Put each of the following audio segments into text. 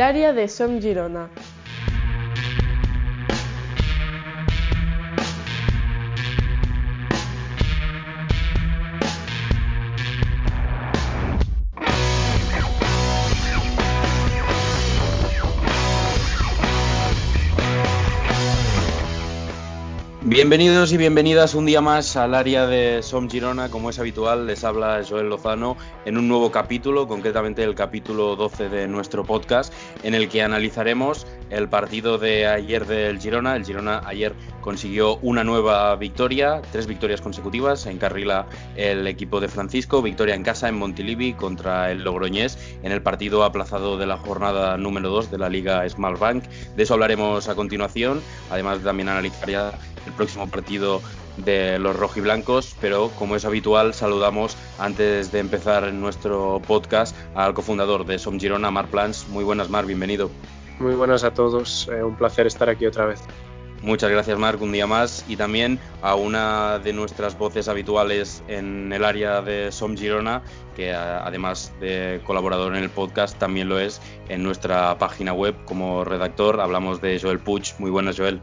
área de Som Girona. Bienvenidos y bienvenidas un día más al área de Som Girona. Como es habitual, les habla Joel Lozano en un nuevo capítulo, concretamente el capítulo 12 de nuestro podcast, en el que analizaremos el partido de ayer del Girona. El Girona ayer consiguió una nueva victoria, tres victorias consecutivas. Encarrila el equipo de Francisco, victoria en casa en Montilivi contra el Logroñés en el partido aplazado de la jornada número 2 de la Liga Small Bank. De eso hablaremos a continuación. Además, también analizaría el próximo partido de los rojiblancos, pero como es habitual, saludamos antes de empezar nuestro podcast al cofundador de Som Girona, Mar Plans. Muy buenas, Mar, bienvenido. Muy buenas a todos, eh, un placer estar aquí otra vez. Muchas gracias, Marc, un día más. Y también a una de nuestras voces habituales en el área de Som Girona, que además de colaborador en el podcast, también lo es en nuestra página web como redactor. Hablamos de Joel Puig. Muy buenas, Joel.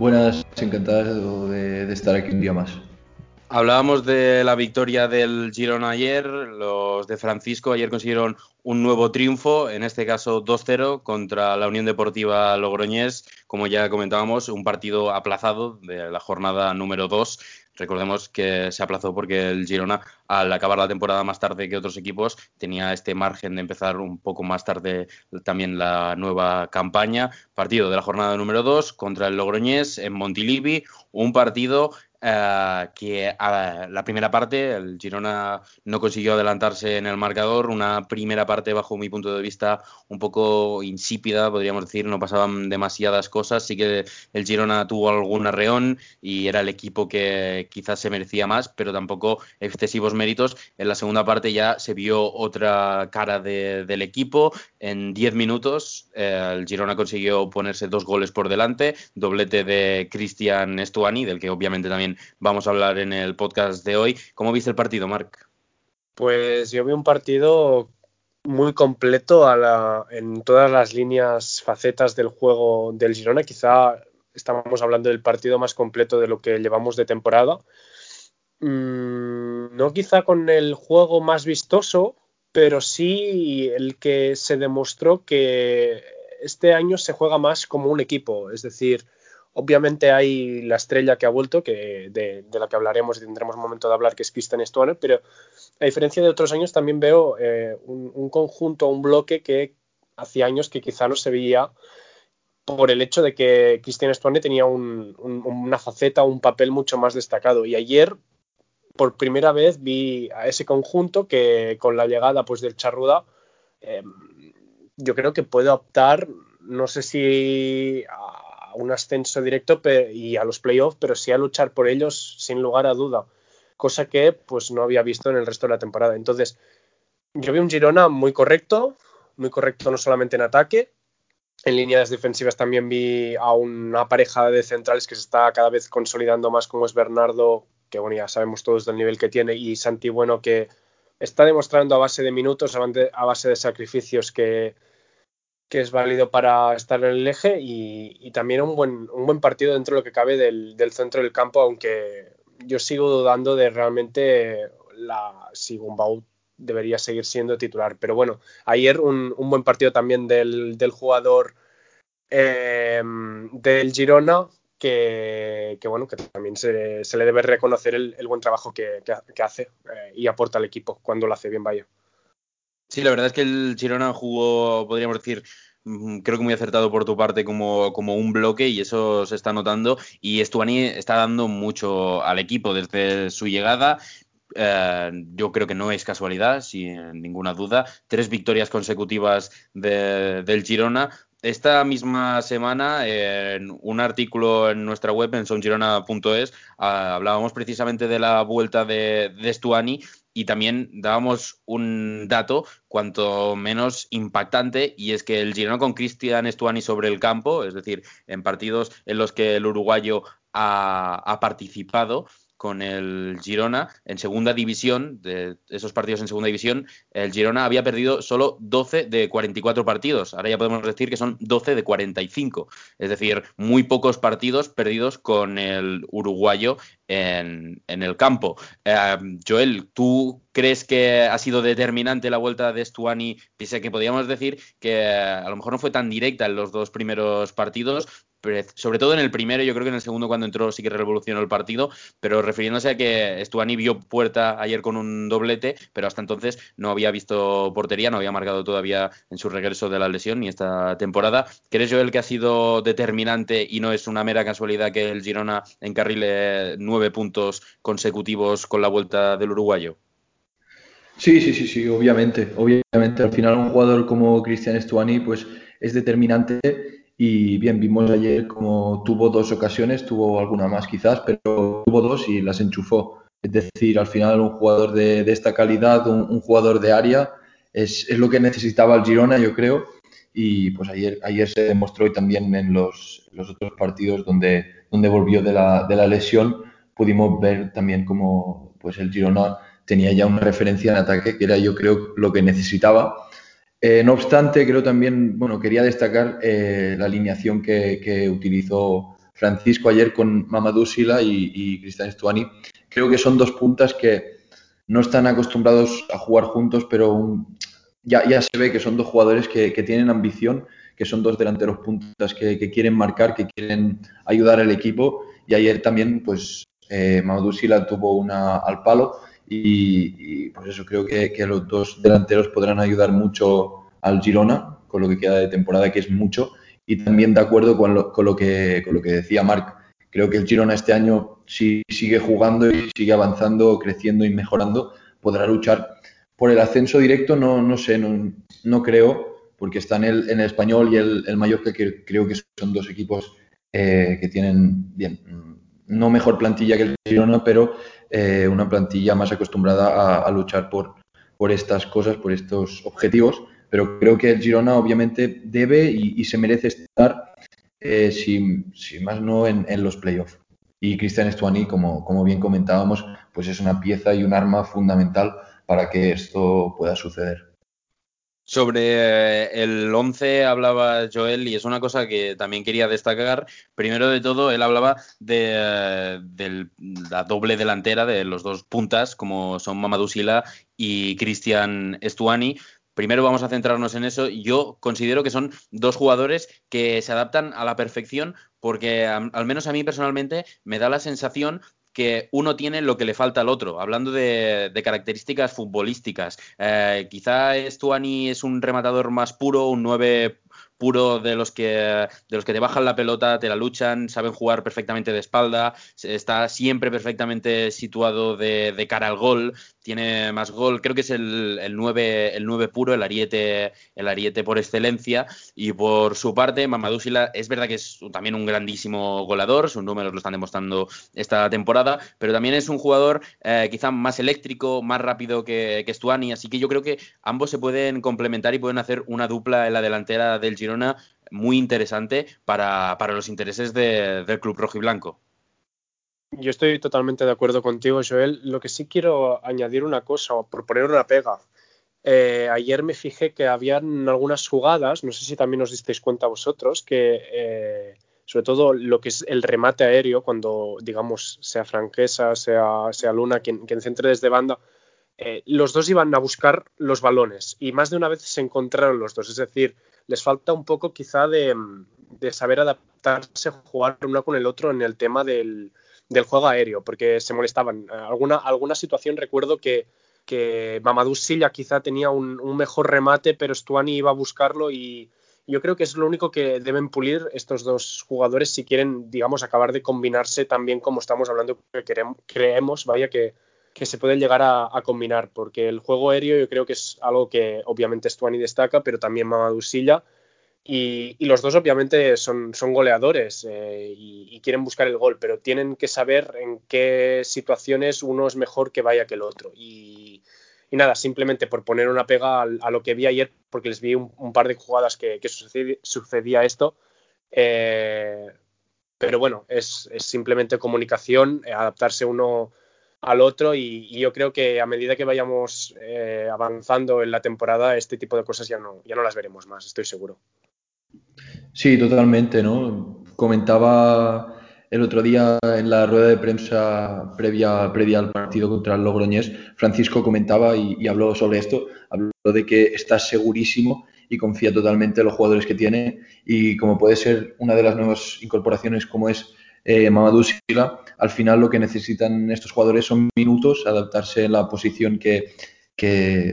Buenas, encantado de, estar aquí un día más. Hablábamos de la victoria del Girona ayer. Los de Francisco ayer consiguieron un nuevo triunfo, en este caso 2-0 contra la Unión Deportiva Logroñés. Como ya comentábamos, un partido aplazado de la jornada número 2 Recordemos que se aplazó porque el Girona, al acabar la temporada más tarde que otros equipos, tenía este margen de empezar un poco más tarde también la nueva campaña. Partido de la jornada número 2 contra el Logroñés en Montilivi, un partido eh, que a la primera parte el Girona no consiguió adelantarse en el marcador, una primera parte bajo mi punto de vista un poco insípida, podríamos decir, no pasaban demasiadas cosas, sí que el Girona tuvo algún arreón y era el equipo que quizás se merecía más, pero tampoco excesivos méritos. En la segunda parte ya se vio otra cara del equipo, en 10 minutos eh, el Girona consiguió ponerse dos goles por delante, doblete de Cristian Estuani, del que obviamente también vamos a hablar en el podcast de hoy. ¿Cómo viste el partido, Marc? Pues yo vi un partido muy completo en todas las líneas, facetas del juego del Girona. Quizá estamos hablando del partido más completo de lo que llevamos de temporada. Mm, no quizá con el juego más vistoso, pero sí el que se demostró que este año se juega más como un equipo. Es decir, Obviamente hay la estrella que ha vuelto, que de, la que hablaremos y tendremos momento de hablar, que es Kristen Stoner, pero a diferencia de otros años también veo eh, un, conjunto, un bloque que hacía años que quizá no se veía por el hecho de que Christian Stoner tenía una faceta, un papel mucho más destacado. Y ayer, por primera vez, vi a ese conjunto que con la llegada pues, del Charruda, eh, yo creo que puede optar, no sé si un ascenso directo y a los playoffs, pero sí a luchar por ellos sin lugar a duda, cosa que pues no había visto en el resto de la temporada. Entonces, yo vi un Girona muy correcto, muy correcto no solamente en ataque, en líneas defensivas también vi a una pareja de centrales que se está cada vez consolidando más, como es Bernardo, que bueno, ya sabemos todos del nivel que tiene, y Santi Bueno, que está demostrando a base de minutos, a base de sacrificios que, que es válido para estar en el eje y, también un buen, un buen partido dentro de lo que cabe del, centro del campo, aunque yo sigo dudando de realmente la, si Gumbau debería seguir siendo titular. Pero bueno, ayer un, buen partido también del, jugador eh, del Girona, que, bueno, que también se, le debe reconocer el, buen trabajo que, hace eh, y aporta al equipo cuando lo hace bien vaya. Sí, la verdad es que el Girona jugó, podríamos decir, mm, creo que muy acertado por tu parte como, como un bloque y eso se está notando. Y Estuani está dando mucho al equipo desde su llegada. Eh, yo creo que no es casualidad, sin ninguna duda. Tres victorias consecutivas del Girona. Esta misma semana, en un artículo en nuestra web, en songirona.es, ah, hablábamos precisamente de la vuelta de, de Stuani y también dábamos un dato cuanto menos impactante y es que el Girona con Cristian Estuani sobre el campo, es decir, en partidos en los que el uruguayo ha, participado, con el Girona en segunda división, de esos partidos en segunda división, el Girona había perdido solo 12 de 44 partidos. Ahora ya podemos decir que son 12 de 45. Es decir, muy pocos partidos perdidos con el uruguayo en, el campo. Eh, Joel, ¿tú crees que ha sido determinante la vuelta de Stuani? Pese que podríamos decir que a lo mejor no fue tan directa en los dos primeros partidos, sobre todo en el primero, yo creo que en el segundo cuando entró sí que revolucionó el partido, pero refiriéndose a que Stuani vio puerta ayer con un doblete, pero hasta entonces no había visto portería, no había marcado todavía en su regreso de la lesión ni esta temporada. ¿Crees Joel que ha sido determinante y no es una mera casualidad que el Girona encarrile nueve puntos consecutivos con la vuelta del uruguayo? Sí, sí, sí, sí, obviamente, obviamente. Al final un jugador como Cristian Stuani pues es determinante y bien, vimos ayer como tuvo dos ocasiones, tuvo alguna más quizás, pero tuvo dos y las enchufó. Es decir, al final un jugador de, esta calidad, un, jugador de área, es, es, lo que necesitaba el Girona, yo creo. Y pues ayer, ayer se demostró y también en los, los otros partidos donde, donde volvió de la, de la lesión, pudimos ver también como pues el Girona tenía ya una referencia en ataque que era yo creo lo que necesitaba eh, no obstante, creo también, bueno, quería destacar eh, la alineación que, utilizó Francisco ayer con Mamadou Sila y, Cristian Estuani. Creo que son dos puntas que no están acostumbrados a jugar juntos, pero ya, ya, se ve que son dos jugadores que, tienen ambición, que son dos delanteros puntas que, quieren marcar, que quieren ayudar al equipo. Y ayer también, pues, eh, Mamadou Sila tuvo una al palo y, por eso creo que, los dos delanteros podrán ayudar mucho al Girona con lo que queda de temporada, que es mucho. Y también de acuerdo con lo, con lo, que, con lo que decía Marc, creo que el Girona este año, si sigue jugando y sigue avanzando, creciendo y mejorando, podrá luchar por el ascenso directo. No, no sé, no, no creo, porque está en el, en el español y el, el Mallorca, que creo que son dos equipos eh, que tienen, bien, no mejor plantilla que el Girona, pero eh, una plantilla más acostumbrada a, luchar por, por estas cosas, por estos objetivos. Pero creo que el Girona obviamente debe y, se merece estar, eh, si, más no, en, los playoffs. Y Cristian Estuani, como, como bien comentábamos, pues es una pieza y un arma fundamental para que esto pueda suceder. Sobre eh, el 11 hablaba Joel y es una cosa que también quería destacar. Primero de todo, él hablaba de, la doble delantera de los dos puntas, como son Mamadou Sila y Cristian Estuani. Primero vamos a centrarnos en eso. Yo considero que son dos jugadores que se adaptan a la perfección porque al menos a mí personalmente me da la sensación que uno tiene lo que le falta al otro. Hablando de, características futbolísticas, eh, quizá Stuani es un rematador más puro, un 9 puro de los que de los que te bajan la pelota, te la luchan, saben jugar perfectamente de espalda, está siempre perfectamente situado de, de cara al gol, tiene más gol, creo que es el, el, 9, el 9 puro, el ariete, el ariete por excelencia. Y por su parte, Mamadou es verdad que es también un grandísimo goleador, sus números lo están demostrando esta temporada, pero también es un jugador eh, quizá más eléctrico, más rápido que, que Stuani, así que yo creo que ambos se pueden complementar y pueden hacer una dupla en la delantera del Girona muy interesante para, para los intereses del club rojo y blanco. Yo estoy totalmente de acuerdo contigo, Joel. Lo que sí quiero añadir una cosa, o proponer una pega. Eh, ayer me fijé que habían algunas jugadas, no sé si también os disteis cuenta vosotros, que eh, sobre todo lo que es el remate aéreo, cuando digamos sea Franquesa, sea, sea Luna quien, quien centre desde banda, eh, los dos iban a buscar los balones y más de una vez se encontraron los dos. Es decir, les falta un poco quizá de, saber adaptarse, jugar uno con el otro en el tema del, juego aéreo, porque se molestaban. Alguna, situación recuerdo que, Mamadou Silla quizá tenía un, mejor remate, pero Stuani iba a buscarlo y yo creo que es lo único que deben pulir estos dos jugadores si quieren, digamos, acabar de combinarse también como estamos hablando, que creemos, vaya, que, que se pueden llegar a, combinar, porque el juego aéreo yo creo que es algo que obviamente Stuani destaca, pero también Mamadou Silla y, los dos obviamente son, son goleadores eh, y, quieren buscar el gol, pero tienen que saber en qué situaciones uno es mejor que vaya que el otro. Y, nada, simplemente por poner una pega a, lo que vi ayer, porque les vi un, par de jugadas que, sucedía, esto, eh, pero bueno, es, simplemente comunicación, eh, adaptarse uno al otro y, yo creo que a medida que vayamos eh, avanzando en la temporada, este tipo de cosas ya no, ya no las veremos más, estoy seguro. Sí, totalmente, ¿no? Comentaba el otro día en la rueda de prensa previa, previa al partido contra el Logroñés, Francisco comentaba y, habló sobre esto, habló de que está segurísimo y confía totalmente en los jugadores que tiene y como puede ser una de las nuevas incorporaciones como es eh, Mamadou Sila, al final lo que necesitan estos jugadores son minutos, adaptarse en la posición que,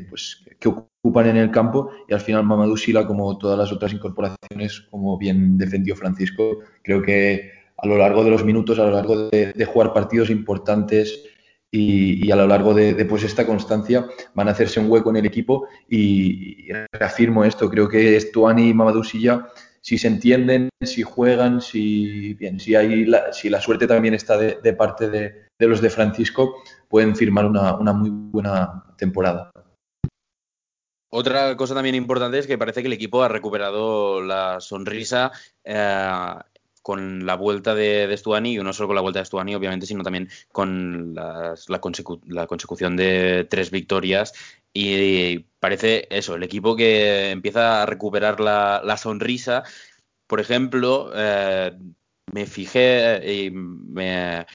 pues, que ocupan en el campo y al final Mamadou Sila, como todas las otras incorporaciones, como bien defendió Francisco, creo que a lo largo de los minutos, a lo largo de, jugar partidos importantes y, a lo largo de, pues esta constancia van a hacerse un hueco en el equipo y, reafirmo esto, creo que Estuani y Mamadou Silla si se entienden, si juegan, si bien, si hay la, si la suerte también está de, parte de, los de Francisco, pueden firmar una, muy buena temporada. Otra cosa también importante es que parece que el equipo ha recuperado la sonrisa eh, con la vuelta de, de, Stuani, y no solo con la vuelta de Stuani, obviamente, sino también con la, consecución de tres victorias. Y parece eso, el equipo que empieza a recuperar la, sonrisa. Por ejemplo, eh, me fijé y me,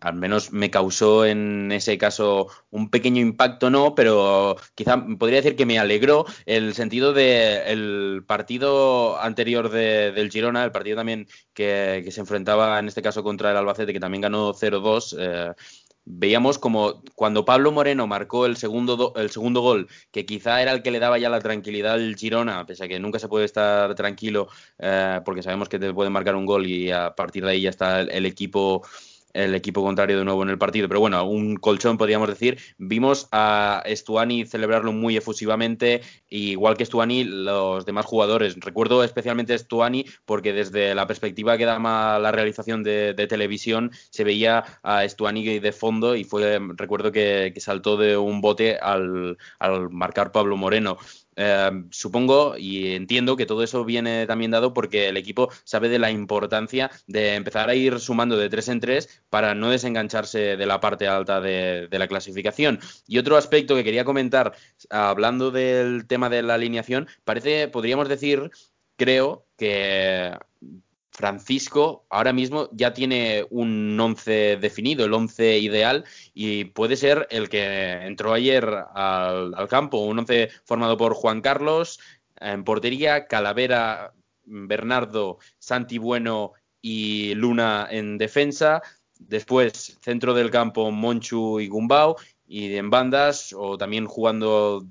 al menos me causó en ese caso un pequeño impacto, no, pero quizá podría decir que me alegró el sentido del partido anterior del Girona, el partido también que, que, se enfrentaba en este caso contra el Albacete, que también ganó 0-2. Eh, veíamos como cuando Pablo Moreno marcó el segundo, el segundo gol, que quizá era el que le daba ya la tranquilidad al Girona, pese a que nunca se puede estar tranquilo, eh, porque sabemos que te pueden marcar un gol y a partir de ahí ya está el equipo el equipo contrario de nuevo en el partido. Pero bueno, un colchón podríamos decir. Vimos a Stuani celebrarlo muy efusivamente, igual que Stuani, los demás jugadores. Recuerdo especialmente a porque desde la perspectiva que daba la realización de, televisión se veía a Stuani de fondo y fue, recuerdo que, saltó de un bote al, al marcar Pablo Moreno. Em, supongo y entiendo que todo eso viene también dado porque el equipo sabe de la importancia de empezar a ir sumando de tres en tres para no desengancharse de la parte alta de, la clasificación. Y otro aspecto que quería comentar, hablando del tema de la alineación, parece, podríamos decir, creo que Francisco ahora mismo ya tiene un once definido, el once ideal, y puede ser el que entró ayer al, campo, un once formado por Juan Carlos, en portería, Calavera, Bernardo, Santi Bueno y Luna en defensa, después centro del campo Monchu y Gumbau, y en bandas, o también jugando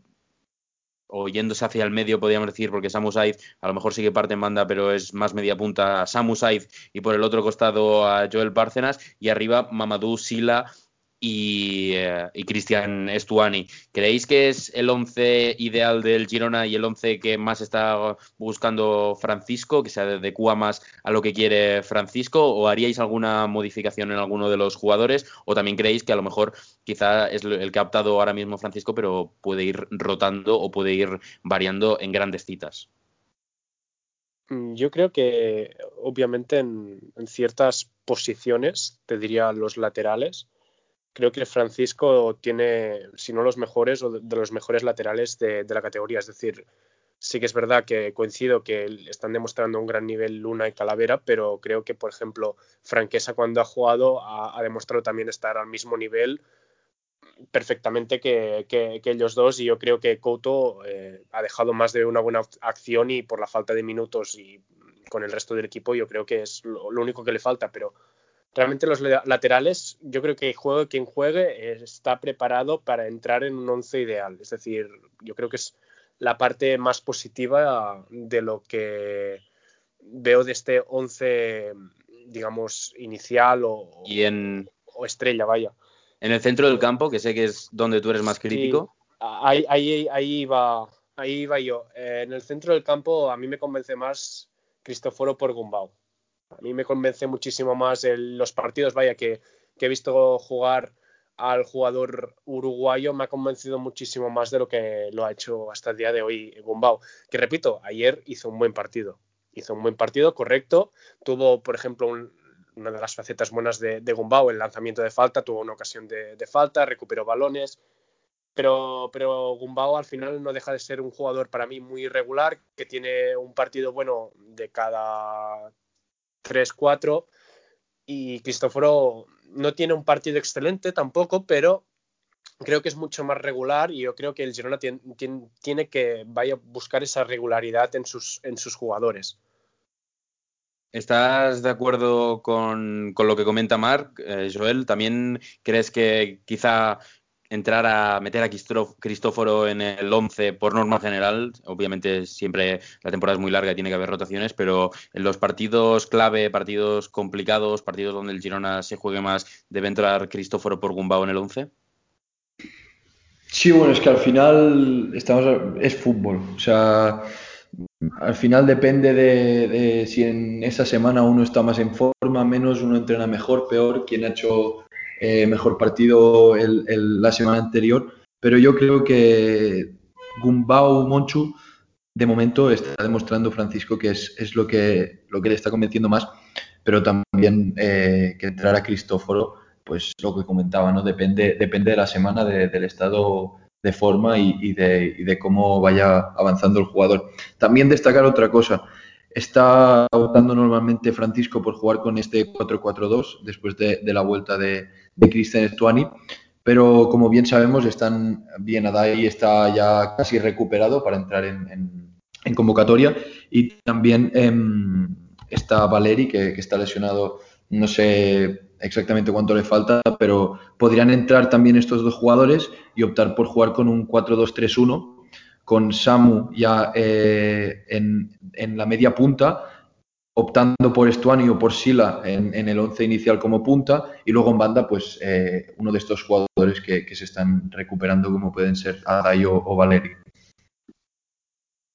o yéndose hacia el medio, podríamos decir, porque Samu Said a lo mejor sigue parte en banda, pero es más media punta Samu Said y por el otro costado a Joel Bárcenas y arriba Mamadou Sila y, eh, Cristian Estuani. ¿Creéis que es el 11 ideal del Girona y el 11 que más está buscando Francisco, que se adecua más a lo que quiere Francisco? ¿O haríais alguna modificación en alguno de los jugadores? ¿O también creéis que a lo mejor quizá es el que ha optado ahora mismo Francisco, pero puede ir rotando o puede ir variando en grandes citas? Mm, yo creo que obviamente en ciertas posiciones, te diría los laterales, creo que Francisco tiene, si no los mejores, o de los mejores laterales de, la categoría. Es decir, sí que es verdad que coincido que están demostrando un gran nivel Luna y Calavera, pero creo que, por ejemplo, Franquesa cuando ha jugado ha, demostrado también estar al mismo nivel perfectamente que, ellos dos y yo creo que Couto eh, ha dejado más de una buena acción y por la falta de minutos y con el resto del equipo yo creo que es lo único que le falta, pero realmente los laterales, yo creo que juegue quien juegue está preparado para entrar en un once ideal. Es decir, yo creo que es la parte más positiva de lo que veo de este once, digamos, inicial o, o estrella, vaya. En el centro del campo, que sé que es donde tú eres más crítico. ahí, ahí, ahí, va, ahí va yo. Eh, en el centro del campo a mí me convence más Cristoforo por Gumbau. A mí me convence muchísimo más los partidos, vaya, que, he visto jugar al jugador uruguayo, me ha convencido muchísimo más de lo que lo ha hecho hasta el día de hoy Gumbau. Que repito, ayer hizo un buen partido. hizo un buen partido, correcto. Tuvo, por ejemplo, una de las facetas buenas de, de, el lanzamiento de falta, tuvo una ocasión de, de falta, recuperó balones. Pero, pero Gumbao al final no deja de ser un jugador para mí muy irregular, que tiene un partido bueno de cada 3-4 y Cristóforo no tiene un partido excelente tampoco, pero creo que es mucho más regular y yo creo que el Girona tiene, tiene, que vaya a buscar esa regularidad en sus, en sus jugadores. ¿Estás de acuerdo con, con lo que comenta Marc, eh, Joel? ¿También crees que quizá entrar a meter a Cristóforo en el 11 por norma general. Obviamente siempre la temporada es muy larga y tiene que haber rotaciones, pero en los partidos clave, partidos complicados, partidos donde el Girona se juegue más, ¿debe entrar Cristóforo por Gumbao en el 11? Sí, bueno, es que al final estamos es fútbol. O sea, al final depende de, de si en esa semana uno está más en forma, menos, uno entrena mejor, peor, quien ha hecho eh, mejor partido la semana anterior, pero yo creo que Gumbau Monchu de momento está demostrando Francisco que es, es lo, que, lo que le está convenciendo más, pero también eh, que entrar a Cristóforo, pues lo que comentaba, ¿no? Depende, depende de la semana, del estado de forma y, y, de, y, de, cómo vaya avanzando el jugador. También destacar otra cosa, está optando normalmente Francisco por jugar con este 4-4-2 después de, de, la vuelta de, de Cristian Stuani, pero como bien sabemos, están bien Adai está ya casi recuperado para entrar en, en, convocatoria. Y también eh, está Valeri que, que, está lesionado, no sé exactamente cuánto le falta, pero podrían entrar también estos dos jugadores y optar por jugar con un 4-2-3-1 con Samu ya eh, en, en la media punta optando por Estuani o por Sila en, el once inicial como punta y luego en banda pues eh, uno de estos jugadores que, se están recuperando como pueden ser Adai o, o Valeri.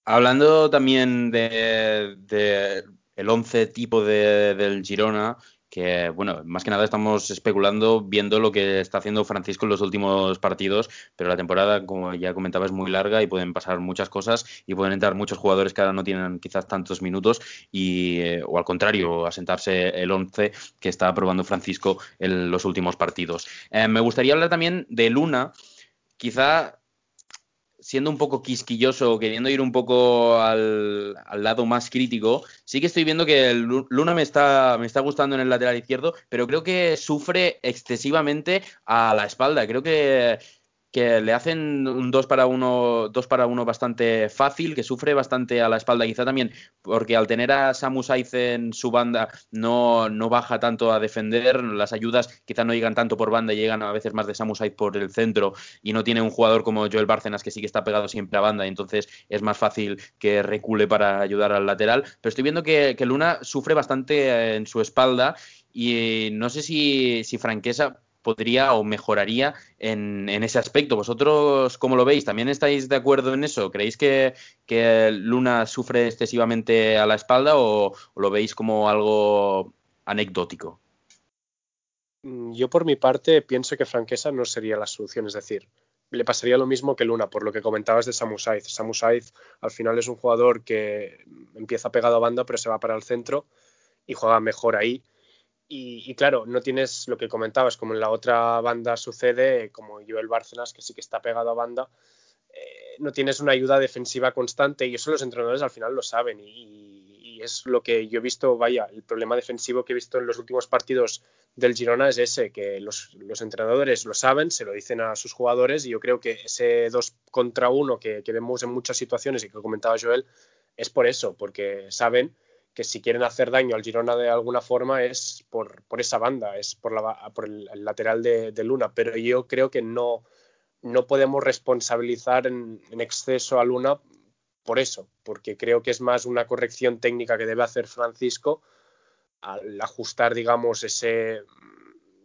Hablando también de, el once tipo de, del Girona, que, bueno, más que nada estamos especulando viendo lo que está haciendo Francisco en los últimos partidos, pero la temporada, como ya comentaba, es muy larga y pueden pasar muchas cosas y pueden entrar muchos jugadores que ahora no tienen quizás tantos minutos y, eh, o al contrario, asentarse el 11 que está probando Francisco en los últimos partidos. Eh, me gustaría hablar también de Luna, quizá siendo un poco quisquilloso, queriendo ir un poco al, al, lado más crítico, sí que estoy viendo que Luna me está, me está gustando en el lateral izquierdo, pero creo que sufre excesivamente a la espalda. Creo que que le hacen un 2 para 1 dos para uno bastante fácil, que sufre bastante a la espalda, quizá también porque al tener a Samu Saiz en su banda no, no baja tanto a defender, las ayudas quizá no llegan tanto por banda, llegan a veces más de Samu Saiz por el centro y no tiene un jugador como Joel Bárcenas que sí que está pegado siempre a banda. Y entonces es más fácil que recule para ayudar al lateral, pero estoy viendo que, que Luna sufre bastante en su espalda y no sé si, si Franquesa podría o mejoraría en, ese aspecto. ¿Vosotros cómo lo veis? ¿También estáis de acuerdo en eso? ¿Creéis que, Luna sufre excesivamente a la espalda o, o, lo veis como algo anecdótico? Mm, yo por mi parte pienso que Franquesa no sería la solución, es decir, le pasaría lo mismo que Luna, por lo que comentabas de Samu Saiz. Samu Saiz al final es un jugador que empieza pegado a banda pero se va para el centro y juega mejor ahí y, y, claro, no tienes lo que comentabas, como en la otra banda sucede, como Joel Bárcenas, que sí que está pegado a banda, eh, no tienes una ayuda defensiva constante y eso los entrenadores al final lo saben. Y, y, es lo que yo he visto, vaya, el problema defensivo que he visto en los últimos partidos del Girona es ese, que los, los entrenadores lo saben, se lo dicen a sus jugadores y yo creo que ese 2 contra 1 que, que vemos en muchas situaciones y que comentaba Joel es por eso, porque saben que si quieren hacer daño al Girona de alguna forma es por, por esa banda, es por, la, por el, lateral de, Luna, pero yo creo que no, no podemos responsabilizar en, exceso a Luna por eso, porque creo que es más una corrección técnica que debe hacer Francisco al ajustar, digamos, ese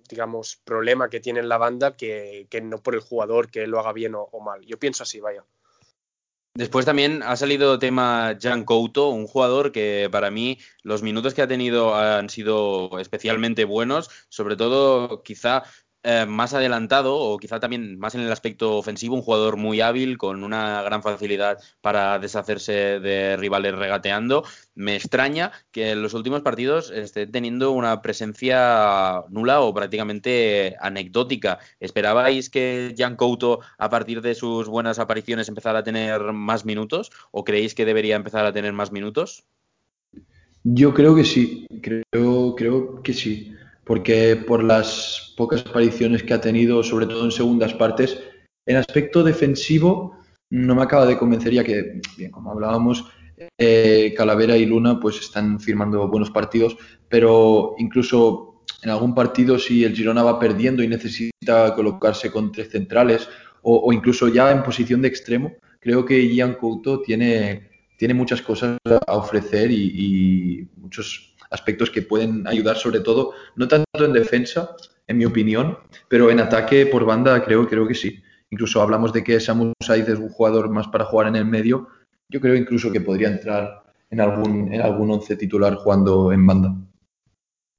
digamos problema que tiene en la banda que, que no por el jugador que lo haga bien o mal. Yo pienso así, vaya. Después también ha salido tema Jan Couto, un jugador que para mí los minutos que ha tenido han sido especialmente buenos, sobre todo quizá eh, más adelantado o quizá también más en el aspecto ofensivo, un jugador muy hábil con una gran facilidad para deshacerse de rivales regateando. Me extraña que en los últimos partidos esté teniendo una presencia nula o prácticamente anecdótica. ¿Esperabais que Jan Couto a partir de sus buenas apariciones empezara a tener más minutos o creéis que debería empezar a tener más minutos? Yo creo que sí, creo, creo que sí porque por las pocas apariciones que ha tenido, sobre todo en segundas partes, en aspecto defensivo no me acaba de convencer ya que, bien, como hablábamos, eh, Calavera y Luna pues están firmando buenos partidos, pero incluso en algún partido si el Girona va perdiendo y necesita colocarse con tres centrales o, incluso ya en posición de extremo, creo que Ian Couto tiene, tiene muchas cosas a ofrecer y, y muchos aspectos que pueden ayudar sobre todo, no tanto en defensa, en mi opinión, pero en ataque por banda creo, creo que sí. Incluso hablamos de que Samu Saiz es un jugador más para jugar en el medio. Yo creo incluso que podría entrar en algún, en algún once titular jugando en banda.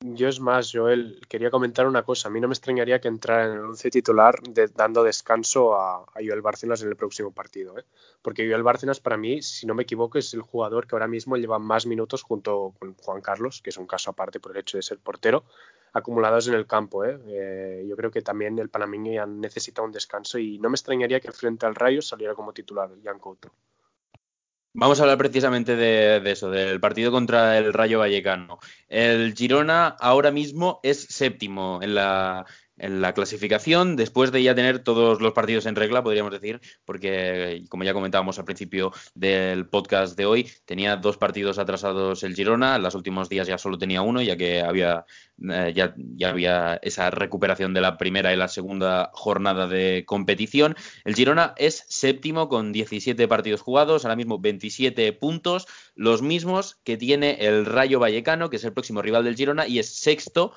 Yo es más, Joel, quería comentar una cosa. A mí no me extrañaría que entrara en el once titular dando descanso a, Joel Bárcenas en el próximo partido. ¿eh? Porque Joel Bárcenas, para mí, si no me equivoco, es el jugador que ahora mismo lleva más minutos junto con Juan Carlos, que es un caso aparte por el hecho de ser portero, acumulados en el campo. ¿eh? Eh, yo creo que también el panameño ya necesita un descanso y no me extrañaría que frente al Rayo saliera como titular Jan Couto. Vamos a hablar precisamente de, eso, del partido contra el Rayo Vallecano. El Girona ahora mismo es séptimo en la, en la clasificación, después de ya tener todos los partidos en regla, podríamos decir, porque como ya comentábamos al principio del podcast de hoy, tenía dos partidos atrasados el Girona, en los últimos días ya solo tenía uno, ya que había eh, ya, ya, había esa recuperación de la primera y la segunda jornada de competición. El Girona es séptimo con 17 partidos jugados, ahora mismo 27 puntos, los mismos que tiene el Rayo Vallecano, que es el próximo rival del Girona, y es sexto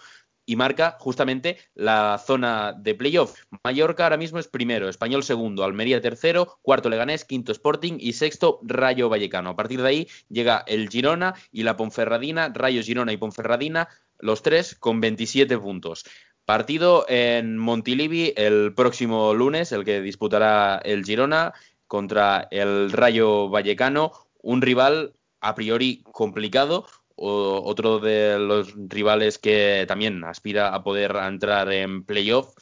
y marca justamente la zona de playoff. Mallorca ahora mismo es primero, Español segundo, Almería tercero, cuarto Leganés, quinto Sporting y sexto Rayo Vallecano. A partir de ahí llega el Girona y la Ponferradina, Rayo Girona y Ponferradina, los tres con 27 puntos. Partido en Montilivi el próximo lunes, el que disputará el Girona contra el Rayo Vallecano, un rival a priori complicado, otro de los rivales que también aspira a poder entrar en playoff.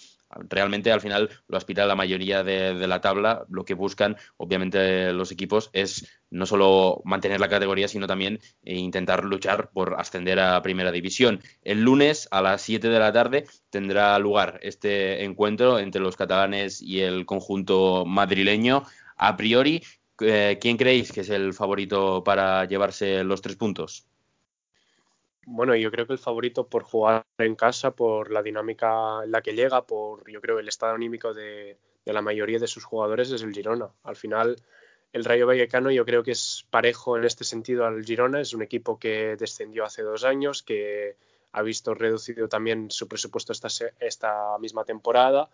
Realmente al final lo aspira la mayoría de, la tabla. Lo que buscan, obviamente, los equipos es no solo mantener la categoría, sino también intentar luchar por ascender a primera división. El lunes a las 7 de la tarde tendrá lugar este encuentro entre los catalanes y el conjunto madrileño. A priori, eh, ¿quién creéis que es el favorito para llevarse los tres puntos? Bueno, yo creo que el favorito por jugar en casa, por la dinámica en la que llega, por yo creo el estado anímico de, la mayoría de sus jugadores es el Girona. Al final, el Rayo Vallecano yo creo que es parejo en este sentido al Girona. Es un equipo que descendió hace dos años, que ha visto reducido también su presupuesto esta, misma temporada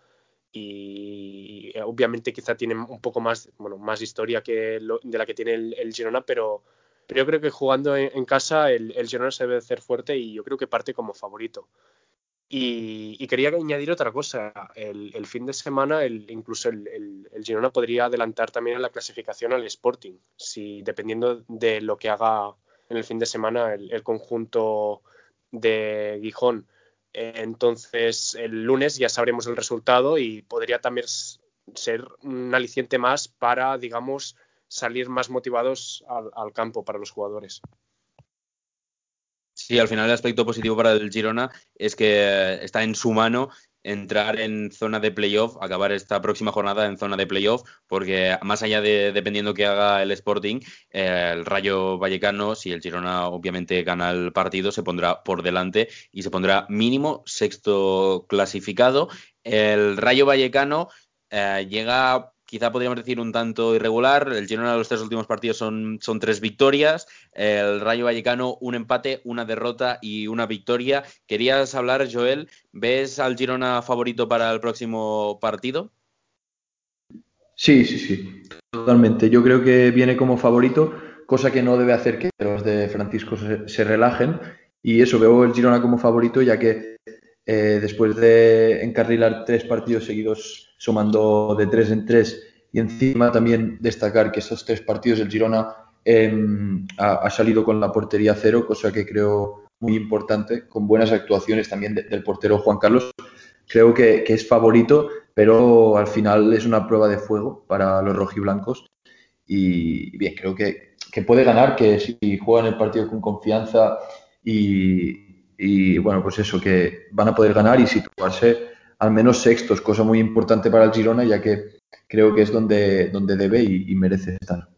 y obviamente quizá tiene un poco más, bueno, más historia que de la que tiene el Girona, pero pero yo creo que jugando en, casa el, el, Girona se debe hacer fuerte y yo creo que parte como favorito. Y, quería añadir otra cosa. El, fin de semana, el, incluso el, Girona podría adelantar también en la clasificación al Sporting, si dependiendo de lo que haga en el fin de semana el, conjunto de Gijón. Entonces, el lunes ya sabremos el resultado y podría también ser un aliciente más para, digamos, salir más motivados al, campo para los jugadores. Sí, al final el aspecto positivo para el Girona es que está en su mano entrar en zona de playoff, acabar esta próxima jornada en zona de playoff, porque más allá de dependiendo que haga el Sporting, eh, el Rayo Vallecano, si el Girona obviamente gana el partido, se pondrá por delante y se pondrá mínimo sexto clasificado. El Rayo Vallecano eh, llega quizá podríamos decir un tanto irregular. El Girona de los tres últimos partidos son, son tres victorias. El Rayo Vallecano, un empate, una derrota y una victoria. ¿Querías hablar, Joel? ¿Ves al Girona favorito para el próximo partido? Sí, sí, sí, totalmente. Yo creo que viene como favorito, cosa que no debe hacer que los de Francisco se, relajen. Y eso, veo el Girona como favorito, ya que eh, después de encarrilar tres partidos seguidos sumando de tres en tres y encima también destacar que esos tres partidos el Girona em, ha, salido con la portería cero, cosa que creo muy importante, con buenas actuaciones también del portero Juan Carlos. Creo que, que, es favorito, pero al final es una prueba de fuego para los rojiblancos. Y bien, creo que, que puede ganar, que si juegan el partido con confianza y, y bueno, pues eso, que van a poder ganar y situarse al menos sextos, cosa muy importante para el Girona, ya que creo que es donde, donde debe y, merece estar.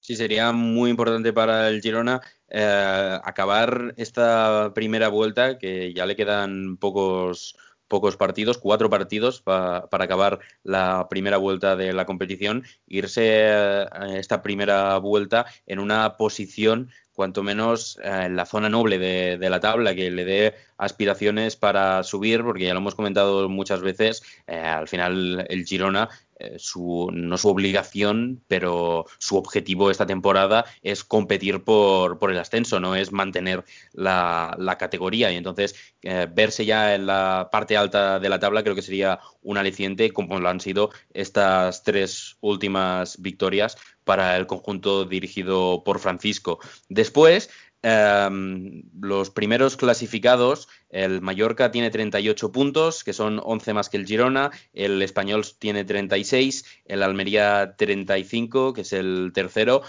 Sí, sería muy importante para el Girona eh, acabar esta primera vuelta, que ya le quedan pocos, pocos partidos, cuatro partidos para acabar la primera vuelta de la competición, irse a esta primera vuelta en una posición cuanto menos eh, en la zona noble de, la tabla, que le dé aspiraciones para subir, porque ya lo hemos comentado muchas veces, eh, al final el Girona eh, su, no su obligación, pero su objetivo esta temporada es competir por, por el ascenso, no es mantener la, la categoría. Y entonces, eh, verse ya en la parte alta de la tabla creo que sería un aliciente, como lo han sido estas tres últimas victorias para el conjunto dirigido por Francisco. Después, Em, los primeros clasificados, el Mallorca tiene 38 puntos, que son 11 más que el Girona, el Español tiene 36, el Almería 35, que es el tercero,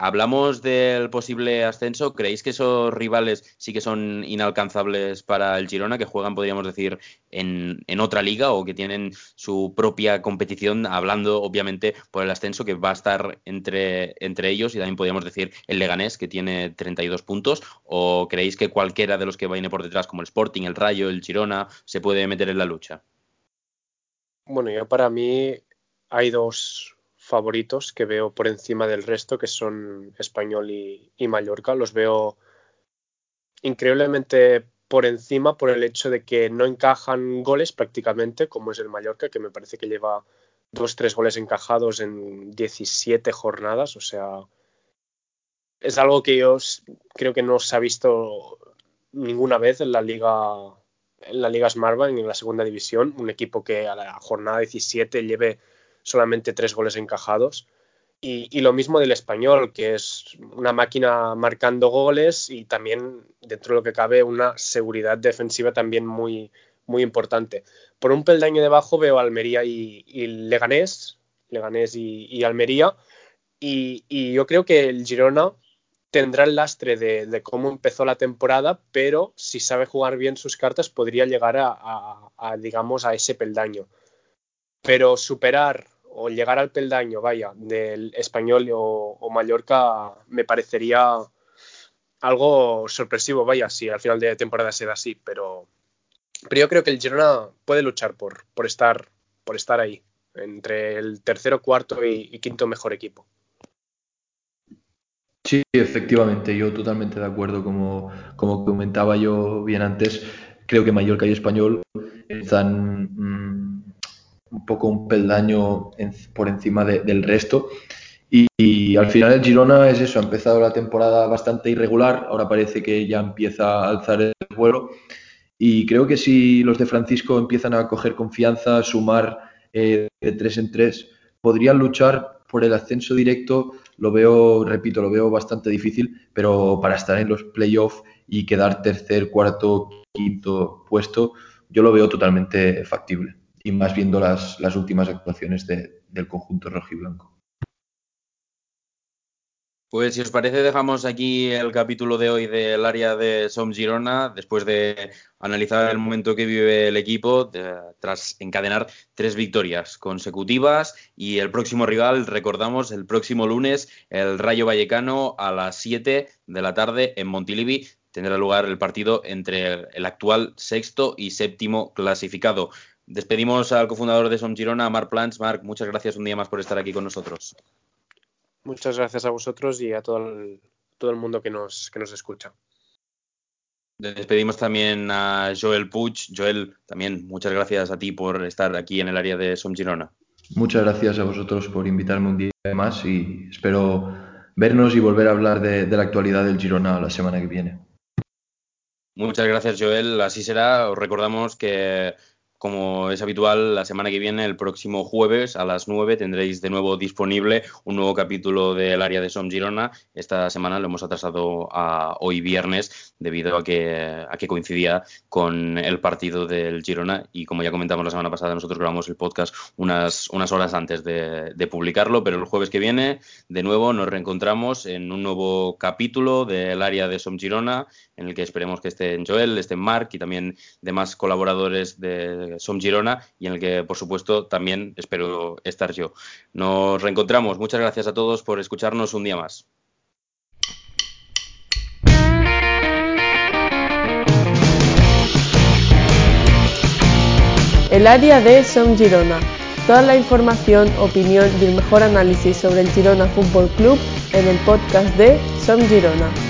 Hablamos del posible ascenso. ¿Creéis que esos rivales sí que son inalcanzables para el Girona, que juegan, podríamos decir, en, otra liga o que tienen su propia competición, hablando obviamente por el ascenso que va a estar entre, entre ellos y también podríamos decir el Leganés, que tiene 32 puntos? ¿O creéis que cualquiera de los que viene por detrás, como el Sporting, el Rayo, el Girona, se puede meter en la lucha? Bueno, yo para mí hay dos favoritos que veo por encima del resto, que son Español y, Mallorca. Los veo increíblemente por encima por el hecho de que no encajan goles prácticamente, como es el Mallorca, que me parece que lleva dos, tres goles encajados en 17 jornadas. O sea, es algo que yo creo que no se ha visto ninguna vez en la liga en la liga Smartbank en la segunda división, un equipo que a la jornada 17 lleve solamente tres goles encajados. Y, lo mismo del español, que es una máquina marcando goles y también, dentro de lo que cabe, una seguridad defensiva también muy, muy importante. Por un peldaño debajo veo Almería y, Leganés, Leganés y, Almería, y, yo creo que el Girona tendrá el lastre de, cómo empezó la temporada, pero si sabe jugar bien sus cartas podría llegar a digamos, a ese peldaño. Pero superar o llegar al peldaño, vaya, del español o, Mallorca me parecería algo sorpresivo, vaya, si al final de temporada se da así, pero, pero yo creo que el Girona puede luchar por, por, estar, por estar ahí, entre el tercero, cuarto y, quinto mejor equipo. Sí, efectivamente, yo totalmente de acuerdo, como, como comentaba yo bien antes, creo que Mallorca y Español están mm, un poco un peldaño por encima del resto. Y, al final el Girona es eso, ha empezado la temporada bastante irregular, ahora parece que ya empieza a alzar el vuelo. Y creo que si los de Francisco empiezan a coger confianza, sumar eh, de tres en tres, podrían luchar por el ascenso directo. Lo veo, repito, lo veo bastante difícil, pero para estar en los playoffs y quedar tercer, cuarto, quinto puesto, yo lo veo totalmente factible y más viendo las, últimas actuaciones del conjunto rojiblanco. Pues si os parece dejamos aquí el capítulo de hoy del área de Som Girona después de analizar el momento que vive el equipo tras encadenar tres victorias consecutivas y el próximo rival, recordamos, el próximo lunes el Rayo Vallecano a las 7 de la tarde en Montilivi tendrá lugar el partido entre el actual sexto y séptimo clasificado. Despedimos al cofundador de Som Girona, Marc Plans. Marc, muchas gracias un día más por estar aquí con nosotros. Muchas gracias a vosotros y a todo el, todo el mundo que nos, que nos escucha. Despedimos también a Joel Puig. Joel, también muchas gracias a ti por estar aquí en el área de Som Girona. Muchas gracias a vosotros por invitarme un día más y espero vernos y volver a hablar de, de la actualidad del Girona la semana que viene. Muchas gracias, Joel. Así será. Os recordamos que como es habitual, la semana que viene, el próximo jueves a las 9, tendréis de nuevo disponible un nuevo capítulo del área de Som Girona. Esta semana lo hemos atrasado a hoy viernes debido a que, a que coincidía con el partido del Girona y como ya comentamos la semana pasada, nosotros grabamos el podcast unas, unas horas antes de, de publicarlo, pero el jueves que viene, de nuevo, nos reencontramos en un nuevo capítulo del área de Som Girona en el que esperemos que estén Joel, estén Mark y también demás colaboradores de Som Girona y en el que, por supuesto, también espero estar yo. Nos reencontramos. Muchas gracias a todos por escucharnos un día más. El área de Som Girona. Toda la información, opinión y el mejor análisis sobre el Girona Fútbol Club en el podcast de Som Girona.